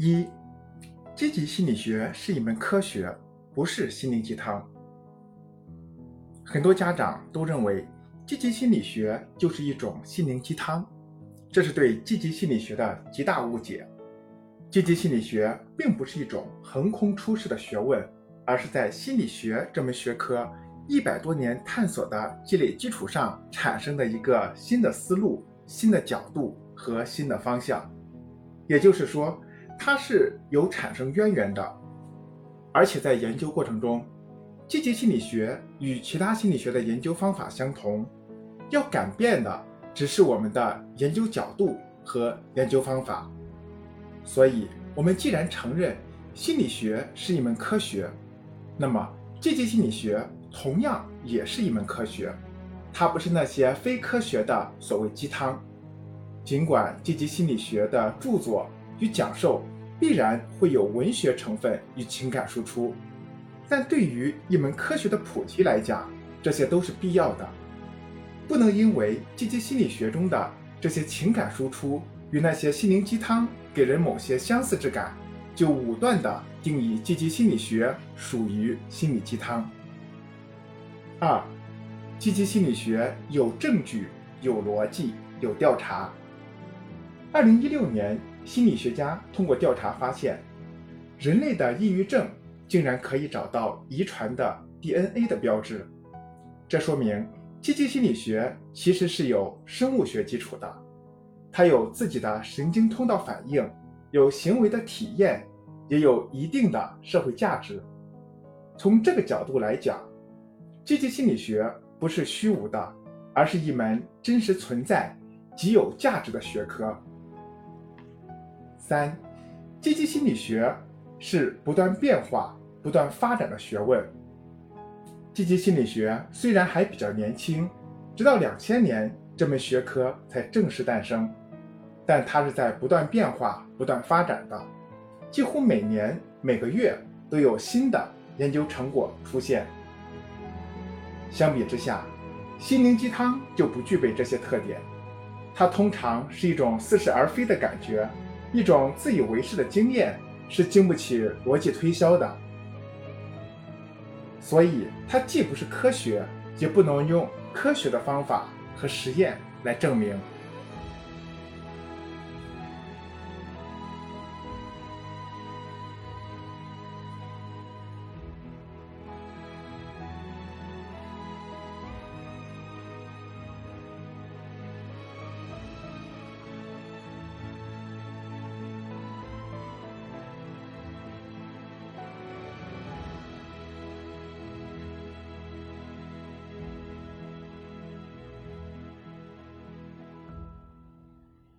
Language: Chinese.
一，积极心理学是一门科学，不是心灵鸡汤。很多家长都认为积极心理学就是一种心灵鸡汤，这是对积极心理学的极大误解。积极心理学并不是一种横空出世的学问，而是在心理学这门学科一百多年探索的积累基础上产生的一个新的思路、新的角度和新的方向。也就是说，它是有产生渊源的，而且在研究过程中。积极心理学与其他心理学的研究方法相同，要改变的只是我们的研究角度和研究方法。所以，我们既然承认心理学是一门科学，那么积极心理学同样也是一门科学。它不是那些非科学的所谓鸡汤。尽管积极心理学的著作与讲授必然会有文学成分与情感输出。但对于一门科学的普及来讲，这些都是必要的，不能因为积极心理学中的这些情感输出与那些心灵鸡汤给人某些相似之感，就武断地定义积极心理学属于心理鸡汤。二，积极心理学有证据、有逻辑、有调查。二零一六年，心理学家通过调查发现，人类的抑郁症。竟然可以找到遗传的 DNA 的标志，这说明积极心理学其实是有生物学基础的，它有自己的神经通道反应，有行为的体验，也有一定的社会价值。从这个角度来讲，积极心理学不是虚无的，而是一门真实存在、极有价值的学科。三，积极心理学是不断变化。不断发展的学问。积极心理学虽然还比较年轻，直到两千年这门学科才正式诞生，但它是在不断变化、不断发展的，几乎每年每个月都有新的研究成果出现。相比之下，心灵鸡汤就不具备这些特点，它通常是一种似是而非的感觉，一种自以为是的经验，是经不起逻辑推销的。所以，它既不是科学，也不能用科学的方法和实验来证明。